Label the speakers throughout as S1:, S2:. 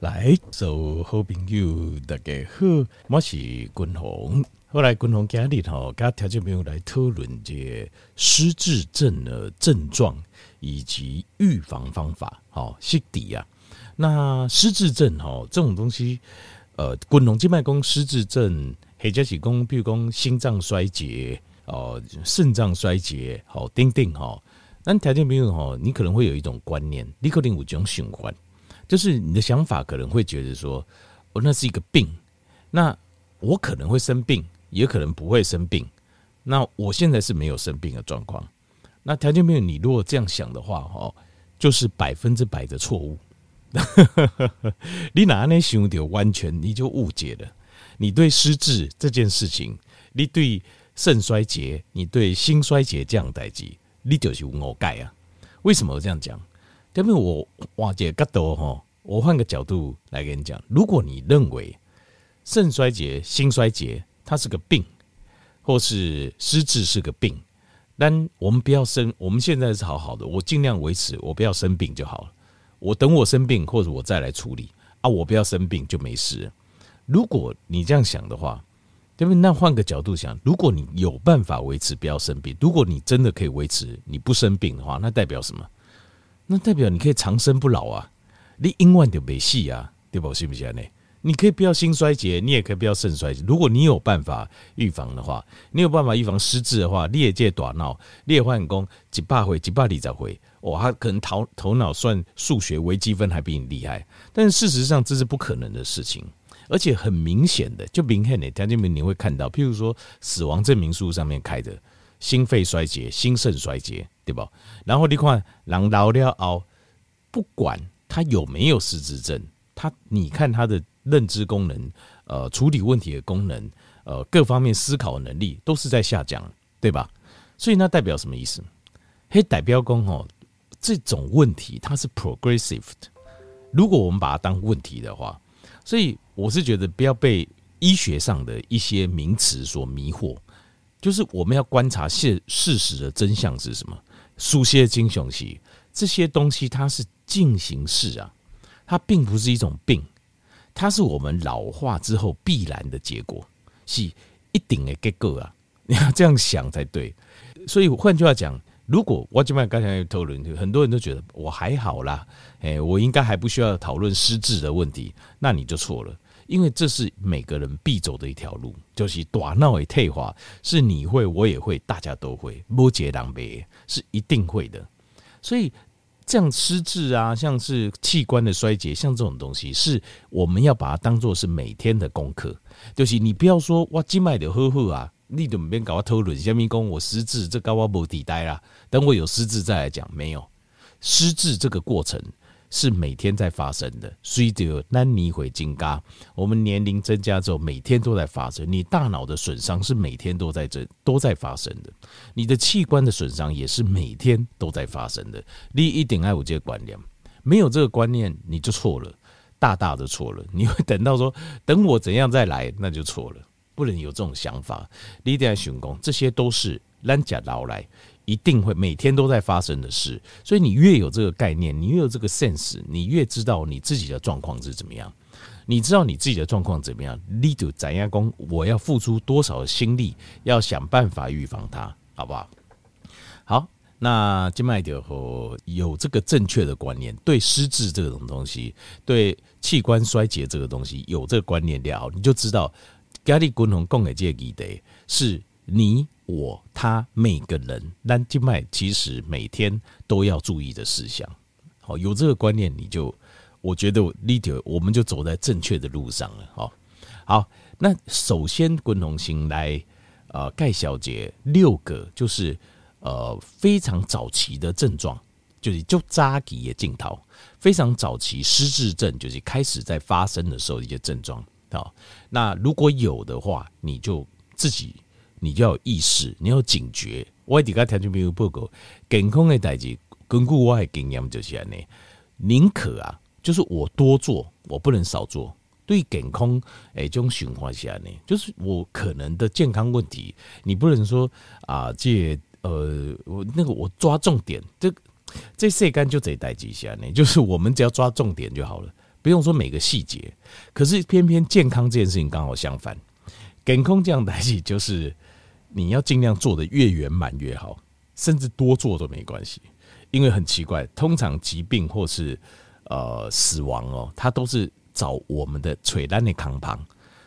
S1: 来，做好朋友，大家好，我是君鸿。后来君鸿今日吼，跟条件朋友来讨论这失智症的症状以及预防方法。好，是的啊。那失智症吼，这种东西，呃，君鸿静脉功失智症，或者是讲，比如讲心脏衰竭。哦，肾脏衰竭，好，等等哈。那条件朋友哈，你可能会有一种观念，你可能有这种循环，就是你的想法可能会觉得说，哦，那是一个病，那我可能会生病，也可能不会生病。那我现在是没有生病的状况。那条件朋友，你如果这样想的话，哈，就是百分之百的错误。你哪里想到完全你就误解了。你对失智这件事情，你对。肾衰竭，你对心衰竭这样代际，你就是有误解啊？为什么这样讲？因为我换个角度哈，我换个角度来跟你讲，如果你认为肾衰竭、心衰竭它是个病，或是失智是个病，但我们不要生，我们现在是好好的，我尽量维持，我不要生病就好了。我等我生病，或者我再来处理啊，我不要生病就没事。如果你这样想的话。对不对？那换个角度想，如果你有办法维持不要生病，如果你真的可以维持你不生病的话，那代表什么？那代表你可以长生不老啊！你永远就没戏啊，对不？是不是呢？你可以不要心衰竭，你也可以不要肾衰竭。如果你有办法预防的话，你有办法预防失智的话，你也借大脑，你也换工几百回、几百里再回，哇，他可能头头脑算数学微积分还比你厉害，但是事实上这是不可能的事情。而且很明显的，就明显的条件面你会看到，譬如说死亡证明书上面开的心肺衰竭、心肾衰竭，对吧？然后你看人老了后，不管他有没有失智症，他你看他的认知功能、呃处理问题的功能、呃各方面思考能力都是在下降，对吧？所以那代表什么意思？嘿，代表讲哦，这种问题它是 progressive 的。如果我们把它当问题的话，所以。我是觉得不要被医学上的一些名词所迷惑，就是我们要观察现事实的真相是什么。书写精雄期这些东西，它是进行式啊，它并不是一种病，它是我们老化之后必然的结果，是一定的结果啊！你 要这样想才对。所以换句话讲，如果我今晚刚才讨论，很多人都觉得我还好啦，哎，我应该还不需要讨论失智的问题，那你就错了。因为这是每个人必走的一条路，就是大脑的退化，是你会，我也会，大家都会，摩羯狼狈是一定会的。所以这样失智啊，像是器官的衰竭，像这种东西，是我们要把它当做是每天的功课。就是你不要说哇，静脉的呵呵啊，你怎么没搞我讨论，下面讲我失智，这高我不抵待啦。等我有失智再来讲，没有失智这个过程。是每天在发生的，随着难你会增加，我们年龄增加之后，每天都在发生。你大脑的损伤是每天都在这都在发生的，你的器官的损伤也是每天都在发生的。你一定爱有这个观念，没有这个观念你就错了，大大的错了。你会等到说等我怎样再来，那就错了，不能有这种想法。你一定要想讲，这些都是咱家老来。一定会每天都在发生的事，所以你越有这个概念，你越有这个 sense，你越知道你自己的状况是怎么样。你知道你自己的状况怎么样，你就怎样讲，我要付出多少的心力，要想办法预防它，好不好？好，那金麦就有这个正确的观念，对失智这种东西，对器官衰竭这个东西有这个观念了，你就知道，家里共同共给这个议题是你。我他每个人，但静脉其实每天都要注意的事项。好，有这个观念，你就我觉得 leader 我们就走在正确的路上了。好，好，那首先滚同行来呃盖小姐六个就是呃非常早期的症状，就是就扎给也镜头非常早期失智症，就是开始在发生的时候一些症状。好，那如果有的话，你就自己。你就要有意识，你要警觉。我底下条件没有报告，健康的代志，根据我的经验就是安尼。宁可啊，就是我多做，我不能少做。对健康诶，这种循环下呢，就是我可能的健康问题，你不能说啊，这呃，我那个我抓重点，这这世间就这代志下呢，就是我们只要抓重点就好了，不用说每个细节，可是偏偏健康这件事情刚好相反。健康这样代志就是你要尽量做的越圆满越好，甚至多做都没关系。因为很奇怪，通常疾病或是呃死亡哦，它都是找我们的垂单的康旁，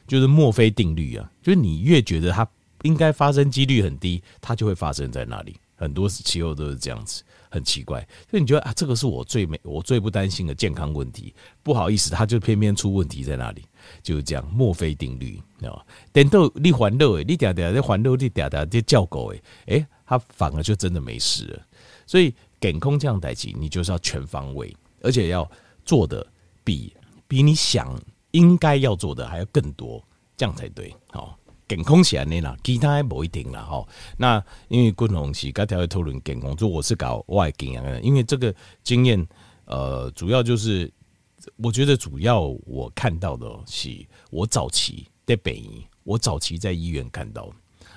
S1: 就是墨菲定律啊，就是你越觉得它应该发生几率很低，它就会发生在那里。很多时候都是这样子，很奇怪。所以你觉得啊，这个是我最没我最不担心的健康问题，不好意思，它就偏偏出问题在那里，就是这样。墨菲定律，知道吧？等到你环路诶，你嗲嗲在环路，你嗲嗲在叫狗诶，诶，它反而就真的没事了。所以。健康这样代际，你就是要全方位，而且要做的比比你想应该要做的还要更多，这样才对。好，健康起来呢啦，其他还不一定啦。吼，那因为共同是刚才会讨论健康，就我是搞外经验的，因为这个经验，呃，主要就是我觉得主要我看到的是我早期在北医，我早期在医院看到，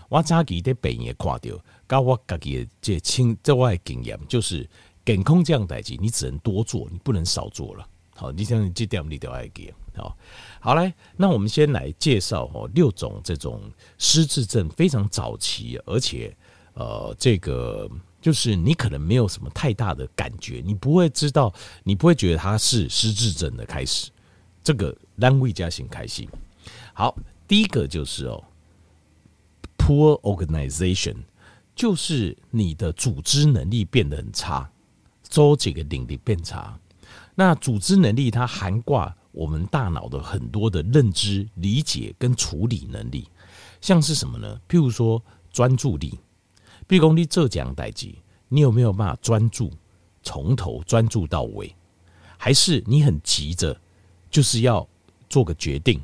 S1: 我早期在北医看到。高我自己的这亲这外经验，就是健康这样代志，你只能多做，你不能少做了。好，你像这点你都要记。好，好来，那我们先来介绍哦六种这种失智症非常早期，而且呃这个就是你可能没有什么太大的感觉，你不会知道，你不会觉得它是失智症的开始。这个单位加型开心。好，第一个就是哦，poor organization。就是你的组织能力变得很差，周几个领域变差。那组织能力它涵盖我们大脑的很多的认知、理解跟处理能力，像是什么呢？譬如说专注力，比如说你做这样代志，你有没有办法专注从头专注到尾？还是你很急着就是要做个决定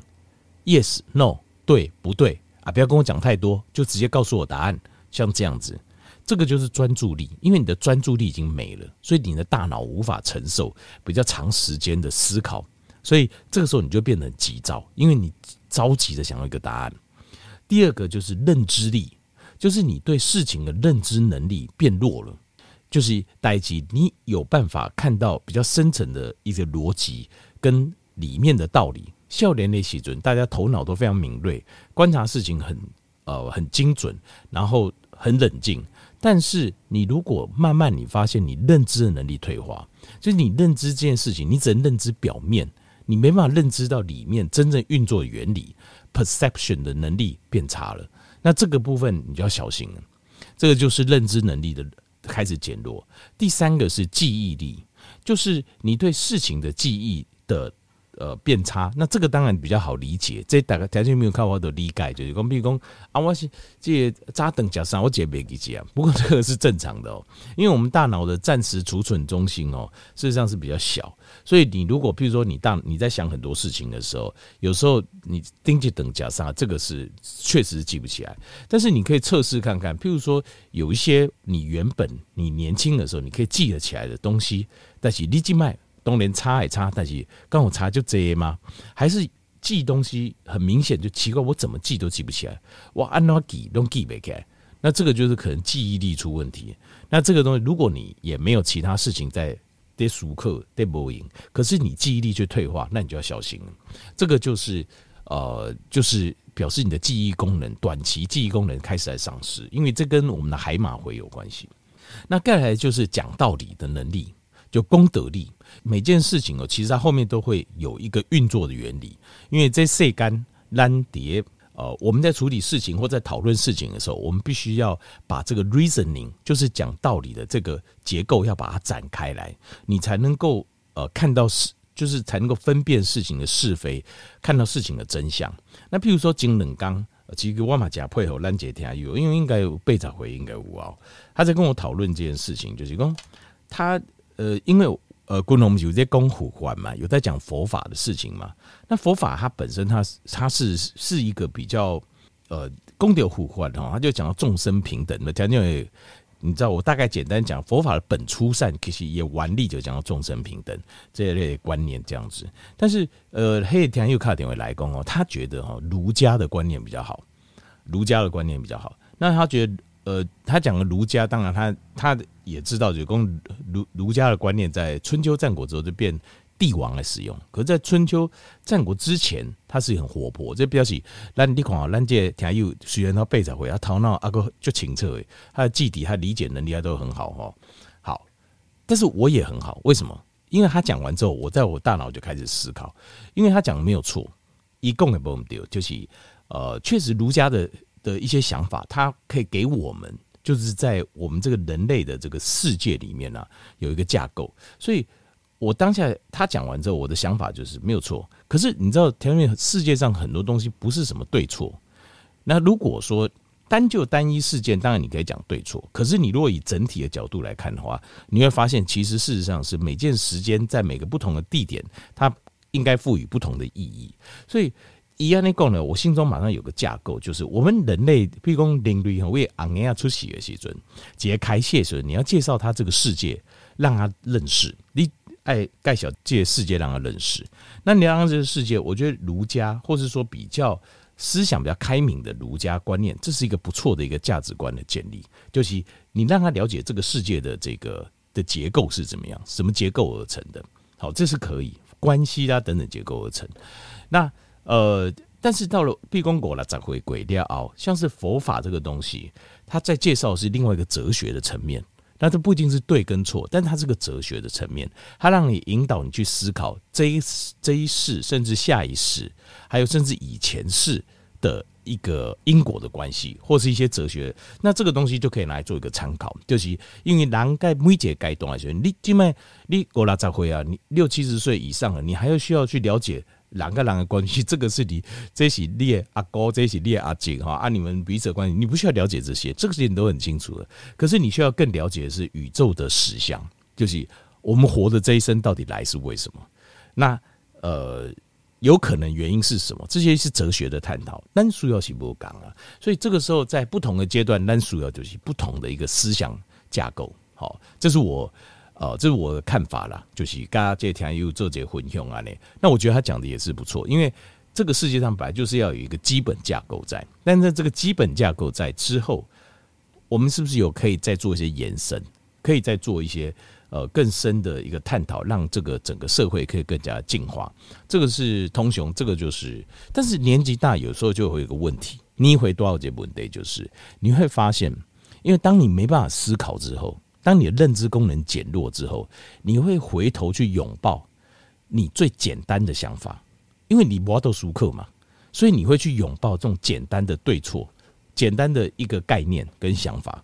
S1: ？Yes, No，对不对啊？不要跟我讲太多，就直接告诉我答案。像这样子，这个就是专注力，因为你的专注力已经没了，所以你的大脑无法承受比较长时间的思考，所以这个时候你就变得很急躁，因为你着急的想要一个答案。第二个就是认知力，就是你对事情的认知能力变弱了，就是待机你有办法看到比较深层的一个逻辑跟里面的道理。少年的时阵，大家头脑都非常敏锐，观察事情很呃很精准，然后。很冷静，但是你如果慢慢你发现你认知的能力退化，就是你认知这件事情，你只能认知表面，你没办法认知到里面真正运作原理，perception 的能力变差了。那这个部分你就要小心了，这个就是认知能力的开始减弱。第三个是记忆力，就是你对事情的记忆的。呃，变差，那这个当然比较好理解。这大概条件没有看我的理解，就是讲，比如讲啊，我是这扎等加上我姐没记起啊。不过这个是正常的哦，因为我们大脑的暂时储存中心哦，事实上是比较小，所以你如果譬如说你大你在想很多事情的时候，有时候你盯着等加上这个是确实是记不起来。但是你可以测试看看，譬如说有一些你原本你年轻的时候你可以记得起来的东西，但是你记脉。当然差还差，但是刚好差就这吗？还是记东西很明显就奇怪，我怎么记都记不起来，我按哪记都记不起来。那这个就是可能记忆力出问题。那这个东西，如果你也没有其他事情在在熟课在播音，可是你记忆力却退化，那你就要小心了。这个就是呃，就是表示你的记忆功能短期记忆功能开始在丧失，因为这跟我们的海马回有关系。那再来就是讲道理的能力。就公德力，每件事情哦，其实它后面都会有一个运作的原理。因为在世间难叠，呃，我们在处理事情或在讨论事情的时候，我们必须要把这个 reasoning，就是讲道理的这个结构，要把它展开来，你才能够呃看到是，就是才能够分辨事情的是非，看到事情的真相。那譬如说金冷刚，其实我嘛假配合兰姐听有，因为应该有被找回，应该有啊。他在跟我讨论这件事情，就是说他。呃，因为呃，古龙有在讲佛法嘛，有在讲佛法的事情嘛。那佛法它本身它它是是一个比较呃公德互换哈，他就讲到众生平等的。讲讲，你知道我大概简单讲佛法的本初善，其实也完力就讲到众生平等这一类观念这样子。但是呃，黑天又看点位来攻哦，他觉得哈儒家的观念比较好，儒家的观念比较好。那他觉得。呃，他讲的儒家，当然他他也知道，就公儒儒家的观念在春秋战国之后就变帝王来使用。可是在春秋战国之前，他是很活泼。这表示咱你看啊，咱这田有虽然他背着回，他头脑啊个就清澈诶，他的记忆、他理解能力啊都很好哈。好，但是我也很好，为什么？因为他讲完之后，我在我大脑就开始思考，因为他讲的没有错，一共也不丢，就是呃，确实儒家的的一些想法，它可以给我们。就是在我们这个人类的这个世界里面呢、有一个架构。所以，我当下他讲完之后，我的想法就是没有错。可是你知道，前面世界上很多东西不是什么对错。那如果说单就单一事件，当然你可以讲对错。可是你如果以整体的角度来看的话，你会发现，其实事实上是每件时间在每个不同的地点，它应该赋予不同的意义。所以。一样的讲呢，我心中马上有个架构，就是我们人类，譬如讲人类哈，为昂要出席的时阵，揭开谢时，你要介绍他这个世界，让他认识，你爱盖小界世界让他认识。那你让这个世界，我觉得儒家，或是说比较思想比较开明的儒家观念，这是一个不错的一个价值观的建立，就是你让他了解这个世界的这个的结构是怎么样，什么结构而成的，好，这是可以关系啊等等结构而成，那。呃，但是到了毕公国了，再回归掉哦，像是佛法这个东西，它在介绍是另外一个哲学的层面。那这不一定是对跟错，但它是个哲学的层面，它让你引导你去思考这一这一世，甚至下一世，还有甚至以前世的一个因果的关系，或是一些哲学。那这个东西就可以拿来做一个参考，就是因为人该每节该懂来说，你今麦你过了再回啊，你六七十岁以上了，你还要需要去了解。两个人的关系，这个是你，这是你阿哥，这是你阿姐哈，啊，你们彼此的关系，你不需要了解这些，这个事情你都很清楚的。可是你需要更了解的是宇宙的实相，就是我们活的这一生到底来是为什么？那呃，有可能原因是什么？这些是哲学的探讨。但需要是不讲啊，所以这个时候在不同的阶段，但需要就是不同的一个思想架构。好，这是我。哦，这是我的看法啦，就是刚刚这天又做这混用啊，呢，那我觉得他讲的也是不错，因为这个世界上本来就是要有一个基本架构在，但在这个基本架构在之后，我们是不是有可以再做一些延伸，可以再做一些呃更深的一个探讨，让这个整个社会可以更加进化？这个是通雄，这个就是，但是年纪大有时候就会有个问题，你一回多少节问题？就是你会发现，因为当你没办法思考之后。当你的认知功能减弱之后，你会回头去拥抱你最简单的想法，因为你无法度熟客嘛，所以你会去拥抱这种简单的对错、简单的一个概念跟想法。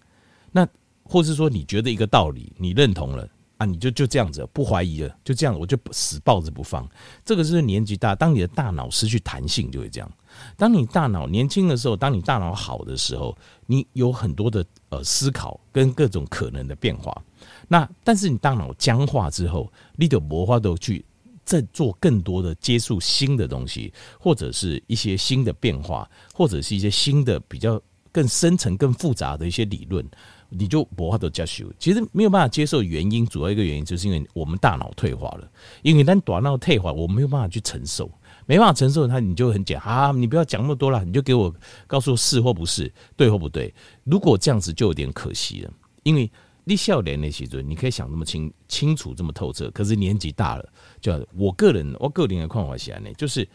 S1: 那或是说，你觉得一个道理，你认同了啊，你就就这样子不怀疑了，就这样，我就死抱着不放。这个是年纪大，当你的大脑失去弹性，就会这样。当你大脑年轻的时候，当你大脑好的时候，你有很多的呃思考跟各种可能的变化。那但是你大脑僵化之后，你的魔化都去再做更多的接触新的东西，或者是一些新的变化，或者是一些新的比较更深层、更复杂的一些理论，你就魔化都加修。其实没有办法接受原因，主要一个原因就是因为我们大脑退化了，因为当大脑退化，我没有办法去承受。没办法承受它，你就很简啊！你不要讲那么多了，你就给我告诉是或不是，对或不对。如果这样子就有点可惜了，因为你少年那些时候，你可以想那么清清楚这么透彻，可是年纪大了，就我个人我个人的看法是呢，就是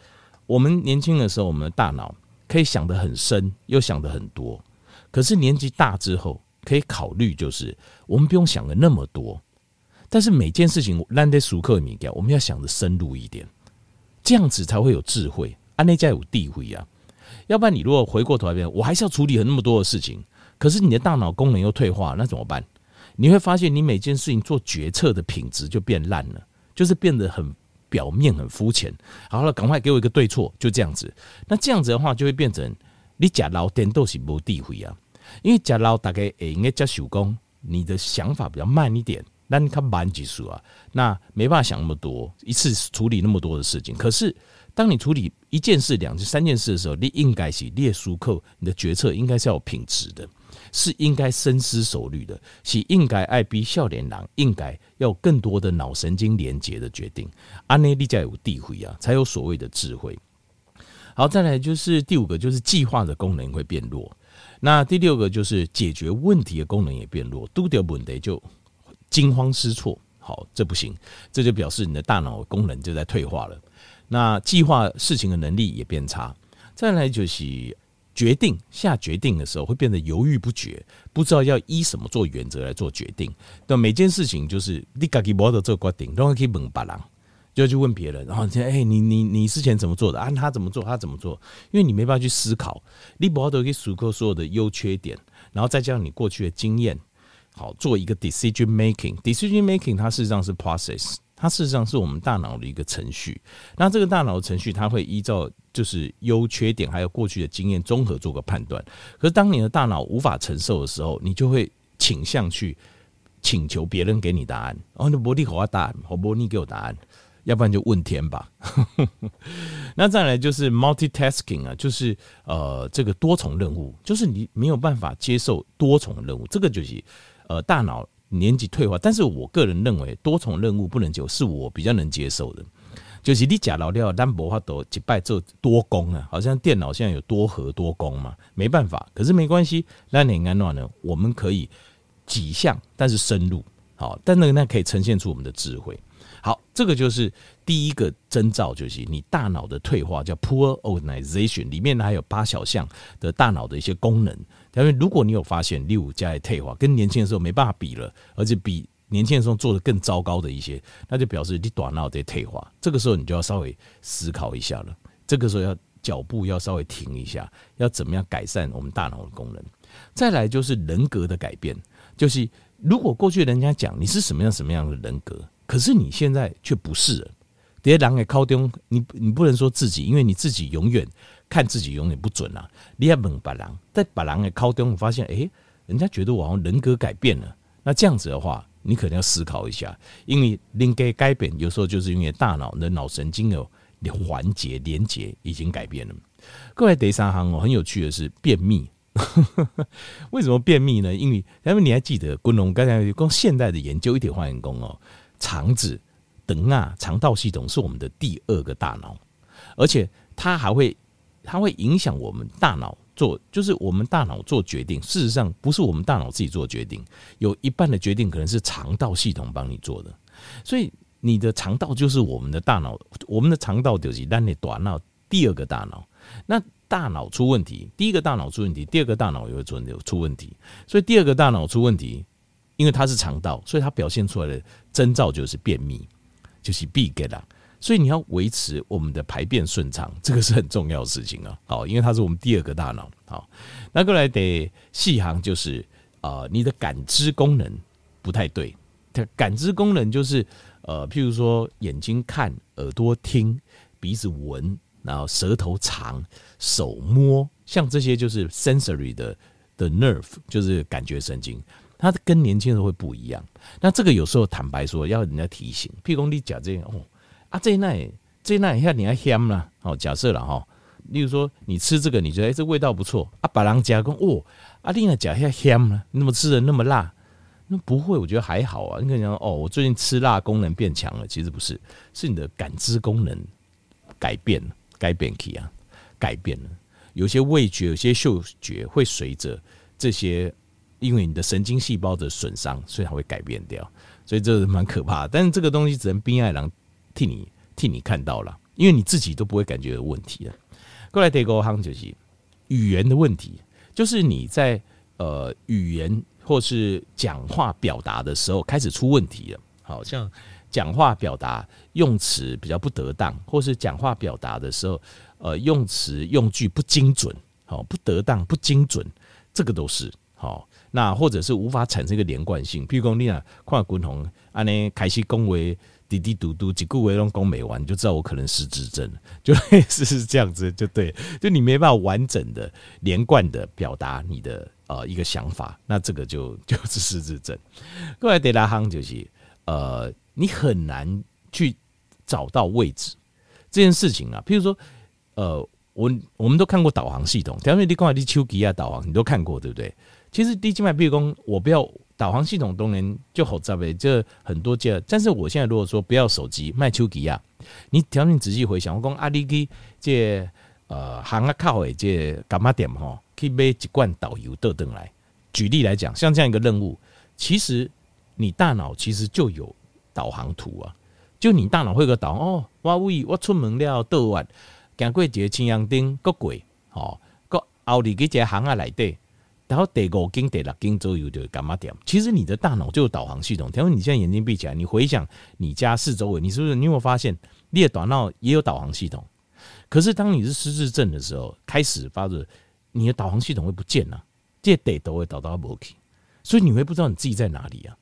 S1: 我们年轻的时候，我们的大脑可以想得很深，又想得很多，可是年纪大之后，可以考虑就是我们不用想的那么多，但是每件事情烂在熟客里面，我们要想的深入一点。这样子才会有智慧，安内家有地位啊！要不然你如果回过头来，我还是要处理很那么多的事情，可是你的大脑功能又退化，那怎么办？你会发现你每件事情做决策的品质就变烂了，就是变得很表面、很肤浅。好了，赶快给我一个对错，就这样子。那这样子的话，就会变成你假老点都是没地位啊！因为假老大概也应该加手工，你的想法比较慢一点。那你看慢技术啊，那没办法想那么多，一次处理那么多的事情。可是，当你处理一件事、两件、三件事的时候，你应该是列书扣，你的决策应该是要有品质的，是应该深思熟虑的，是应该爱比笑脸郎，应该要有更多的脑神经连接的决定。安内利才有地位啊，才有所谓的智慧。好，再来就是第五个，就是计划的功能会变弱。那第六个就是解决问题的功能也变弱，都掉问题就。惊慌失措，好，这不行，这就表示你的大脑功能就在退化了。那计划事情的能力也变差。再来就是决定下决定的时候会变得犹豫不决，不知道要依什么做原则来做决定。那每件事情就是你自己没得做决定，都可以问别人，就去问别人。然后你哎，你你你之前怎么做的？按他怎么做，他怎么做？因为你没办法去思考，你没得去数够所有的优缺点，然后再加上你过去的经验。好，做一个 decision making，decision making 它事实上是 process，它事实上是我们大脑的一个程序。那这个大脑的程序，它会依照就是优缺点还有过去的经验综合做个判断。可是当你的大脑无法承受的时候，你就会倾向去请求别人给你答案。哦，你不你给我答案，我不你给我答案，要不然就问天吧。那再来就是 multitasking 啊，就是呃这个多重任务，就是你没有办法接受多重任务，这个就是。呃，大脑年纪退化，但是我个人认为多重任务不能久，是我比较能接受的。就是你假老掉单薄话都击败做多工啊，好像电脑现在有多核多工嘛，没办法。可是没关系，那你安怎呢？我们可以几项，但是深入好，但那个那可以呈现出我们的智慧。好，这个就是第一个征兆，就是你大脑的退化，叫 poor organization。里面呢还有八小项的大脑的一些功能。因为如果你有发现六加的退化，跟年轻的时候没办法比了，而且比年轻的时候做的更糟糕的一些，那就表示你大脑在退化。这个时候你就要稍微思考一下了。这个时候要脚步要稍微停一下，要怎么样改善我们大脑的功能？再来就是人格的改变，就是如果过去人家讲你是什么样什么样的人格。可是你现在却不是了，别人给靠丢你，你不能说自己，因为你自己永远看自己永远不准啊。你要问别人，在别人给靠丢，发现哎，人家觉得我好像人格改变了。那这样子的话，你可能要思考一下，因为人格改变有时候就是因为大脑的脑神经的环节连接已经改变了。各位第三行哦，很有趣的是便秘。为什么便秘呢？因为因为你还记得，昆龙刚才讲现代的研究一体化验工哦。肠子、等啊，肠道系统是我们的第二个大脑，而且它还会，它会影响我们大脑做，就是我们大脑做决定。事实上，不是我们大脑自己做决定，有一半的决定可能是肠道系统帮你做的。所以，你的肠道就是我们的大脑，我们的肠道就是让你短脑第二个大脑。那大脑出问题，第一个大脑出问题，第二个大脑也会出出问题。所以，第二个大脑出问题。因为它是肠道，所以它表现出来的征兆就是便秘，就是闭结啦。所以你要维持我们的排便顺畅，这个是很重要的事情啊。好，因为它是我们第二个大脑。好，那过来得细行就是呃，你的感知功能不太对。它感知功能就是呃，譬如说眼睛看，耳朵听，鼻子闻，然后舌头尝，手摸，像这些就是 sensory 的的 nerve，就是感觉神经。他跟年轻人会不一样，那这个有时候坦白说要人家提醒，譬如你讲这样哦，啊这那这那一下你还香啦，哦假设了哈，例如说你吃这个你觉得哎这味道不错啊，把人家讲哦，啊你那讲一下香啦，你怎么吃的那么辣？那不会，我觉得还好啊。你可能讲哦，我最近吃辣功能变强了，其实不是，是你的感知功能改变了，改变起啊，改变了，有些味觉、有些嗅觉会随着这些。因为你的神经细胞的损伤，所以它会改变掉，所以这是蛮可怕的。但是这个东西只能冰爱郎替你替你看到了，因为你自己都不会感觉有问题了。过来第二个行就是语言的问题，就是你在呃语言或是讲话表达的时候开始出问题了。好像讲话表达用词比较不得当，或是讲话表达的时候呃用词用句不精准，好不得当不精准，这个都是好。那或者是无法产生一个连贯性，譬如说你啊，看滚红安尼开始恭维滴滴嘟嘟，几句话拢讲没完，你就知道我可能失智症，就类似是这样子，就对，就你没办法完整的、连贯的表达你的呃一个想法，那这个就就是失智症。过来第二行就是呃，你很难去找到位置这件事情啊，譬如说呃，我我们都看过导航系统，条面你讲你手机啊导航，你都看过对不对？其实低静脉闭弓，我不要导航系统都能就好在呗，这很多件。但是我现在如果说不要手机卖手机啊，你条件仔细回想，我讲阿里去这呃行啊靠诶这干嘛点哈，可以买一罐导游豆灯来。举例来讲，像这样一个任务，其实你大脑其实就有导航图啊，就你大脑会有个导航哦，我为我出门了倒弯，经过一个青阳町，过过哦，过后里几个巷仔内底，然后第五间、第六跟左右就干嘛点？其实你的大脑就有导航系统。假如你现在眼睛闭起来，你回想你家四周围，你是不是你有没有发现，你的大脑也有导航系统？可是当你是失智症的时候，开始发热你的导航系统会不见了，这地都会导到不去，所以你会不知道你自己在哪里啊？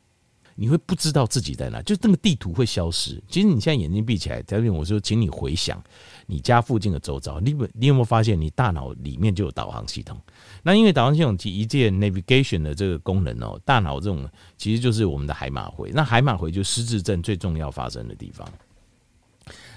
S1: 你会不知道自己在哪，就那个地图会消失。其实你现在眼睛闭起来，在这边我说，请你回想你家附近的周遭，你你有没有发现你大脑里面就有导航系统？那因为导航系统提一键 navigation 的这个功能哦，大脑这种其实就是我们的海马回，那海马回就是失智症最重要发生的地方。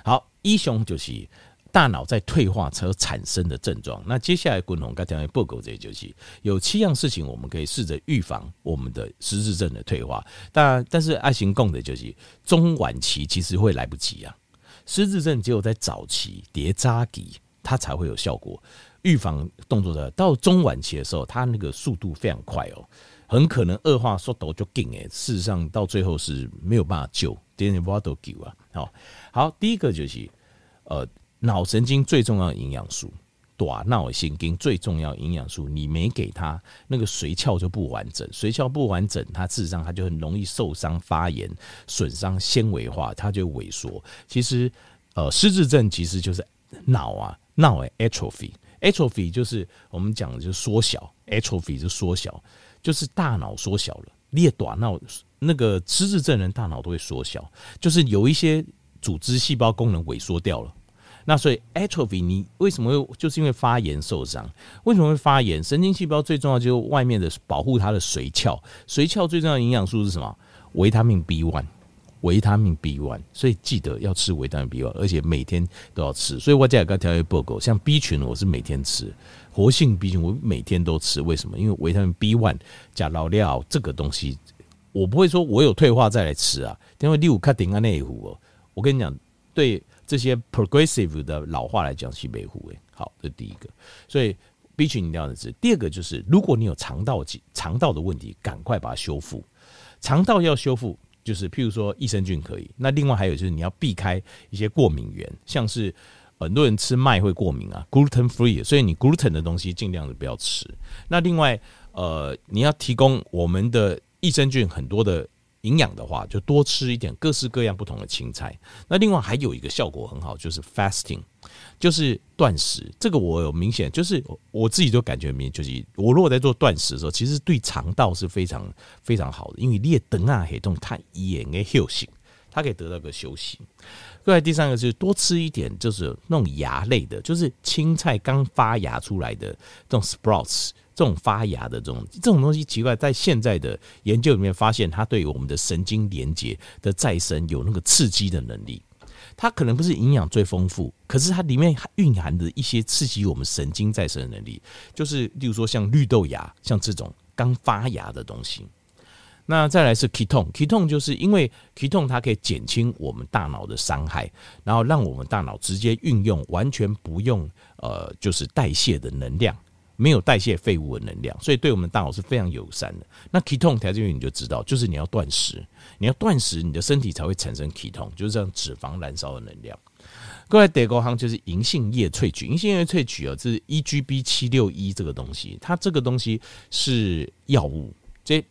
S1: 好，一雄就是。大脑在退化所产生的症状。那接下来，滚龙刚才报告这些就是有七样事情，我们可以试着预防我们的失智症的退化。当然，但是爱行共的就是中晚期其实会来不及啊。失智症只有在早期叠扎底，它才会有效果。预防动作的到中晚期的时候，它那个速度非常快哦，很可能恶化速度就紧诶。事实上，到最后是没有办法救，点点不都救啊。好，好，第一个就是呃。脑神经最重要的营养素，大脑神经最重要营养素，你没给它，那个髓鞘就不完整，髓鞘不完整，它事实上它就很容易受伤、发炎、损伤、纤维化，它就萎缩。其实，呃，失智症其实就是脑啊，脑的 atrophy，atrophy 就是我们讲的就是缩小，atrophy 就缩小，就是大脑缩小了。裂短脑那个失智症人大脑都会缩小，就是有一些组织细胞功能萎缩掉了。那所以 atrophy 你为什么会就是因为发炎受伤？为什么会发炎？神经细胞最重要就是外面的保护它的髓鞘，髓鞘最重要的营养素是什么？维他命 B one，维他命 B one。所以记得要吃维他命 B one，而且每天都要吃。所以我家有个调节报告，像 B 群我是每天吃，活性 B 群我每天都吃。为什么？因为维他命 B one 加老料这个东西，我不会说我有退化再来吃啊。因为六五卡顶啊那一壶哦，我跟你讲对。这些 progressive 的老化来讲是维护诶，好，这是第一个。所以 B 群你一定要吃。第二个就是，如果你有肠道肠道的问题，赶快把它修复。肠道要修复，就是譬如说益生菌可以。那另外还有就是你要避开一些过敏源，像是很多人吃麦会过敏啊，gluten free，所以你 gluten 的东西尽量的不要吃。那另外呃，你要提供我们的益生菌很多的。营养的话，就多吃一点各式各样不同的青菜。那另外还有一个效果很好，就是 fasting，就是断食。这个我有明显，就是我自己就感觉明，就是我如果在做断食的时候，其实对肠道是非常非常好的，因为你的等啊黑洞它也能休息，它可以得到个休息。另外第三个就是多吃一点，就是那种芽类的，就是青菜刚发芽出来的这种 sprouts。这种发芽的这种这种东西奇怪，在现在的研究里面发现，它对我们的神经连接的再生有那个刺激的能力。它可能不是营养最丰富，可是它里面蕴含的一些刺激我们神经再生的能力，就是例如说像绿豆芽，像这种刚发芽的东西。那再来是 ketone，ketone 就是因为 ketone 它可以减轻我们大脑的伤害，然后让我们大脑直接运用，完全不用呃就是代谢的能量。没有代谢废物的能量，所以对我们大脑是非常友善的。那 ketone 调节员你就知道，就是你要断食，你要断食，你的身体才会产生 ketone，就是这样脂肪燃烧的能量。各位德国行就是银杏叶萃取，银杏叶萃取啊，这是 EGB 七六一这个东西，它这个东西是药物，这。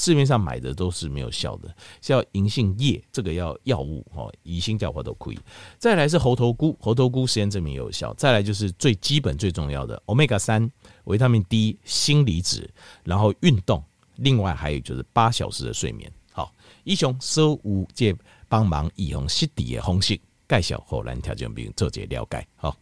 S1: 市面上买的都是没有效的，像银杏叶这个要药物哦，以心叫话都可以。再来是猴头菇，猴头菇实验证明有效。再来就是最基本最重要的 Omega 三、维他命 D、锌离子，然后运动，另外还有就是八小时的睡眠。好，以上所有这帮忙以红实地的方式介绍，后来条件病做些了解。好。